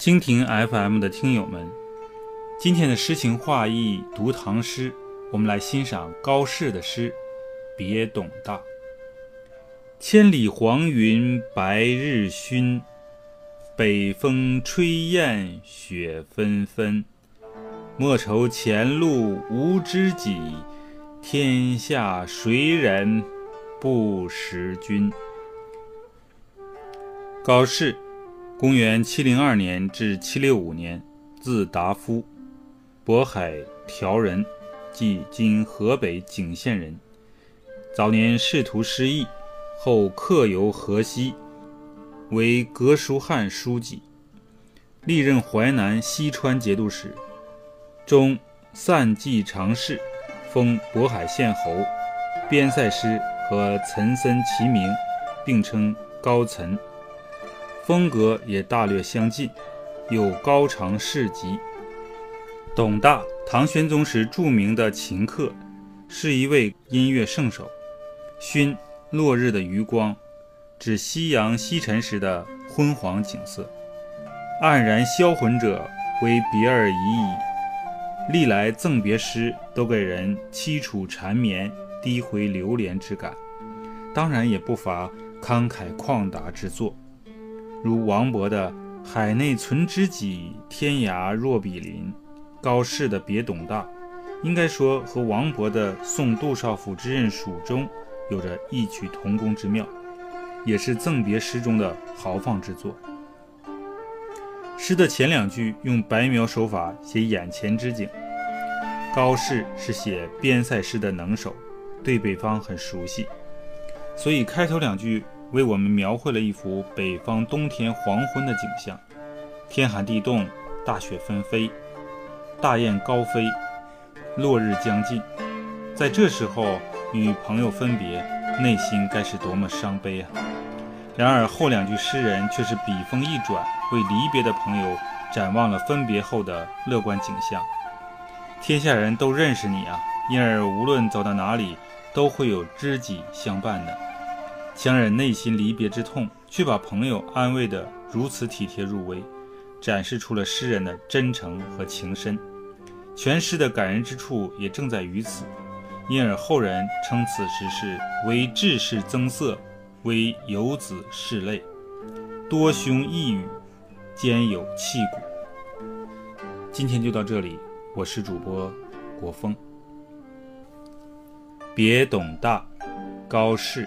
蜻蜓 FM 的听友们，今天的诗情画意读唐诗，我们来欣赏高适的诗《别董大》。千里黄云白日曛，北风吹雁雪纷纷。莫愁前路无知己，天下谁人不识君。高适。公元七零二年至七六五年，字达夫，渤海条人，即今河北景县人。早年仕途失意，后客游河西，为革书翰书记，历任淮南、西川节度使，终散骑常侍，封渤海县侯，边塞诗和岑参齐名，并称高岑。风格也大略相近，有高长士集。董大，唐玄宗时著名的琴客，是一位音乐圣手。熏，落日的余光，指夕阳西沉时的昏黄景色。黯然销魂者，为别而已矣。历来赠别诗都给人凄楚缠绵、低回流连之感，当然也不乏慷慨旷达之作。如王勃的“海内存知己，天涯若比邻”，高适的“别董大”，应该说和王勃的《送杜少府之任蜀中》有着异曲同工之妙，也是赠别诗中的豪放之作。诗的前两句用白描手法写眼前之景，高适是写边塞诗的能手，对北方很熟悉，所以开头两句。为我们描绘了一幅北方冬天黄昏的景象，天寒地冻，大雪纷飞，大雁高飞，落日将近。在这时候与朋友分别，内心该是多么伤悲啊！然而后两句诗人却是笔锋一转，为离别的朋友展望了分别后的乐观景象。天下人都认识你啊，因而无论走到哪里，都会有知己相伴的。强忍内心离别之痛，却把朋友安慰得如此体贴入微，展示出了诗人的真诚和情深。全诗的感人之处也正在于此，因而后人称此诗是“为志士增色，为游子拭泪”，多胸一语，兼有气骨。今天就到这里，我是主播国风。别董大，高适。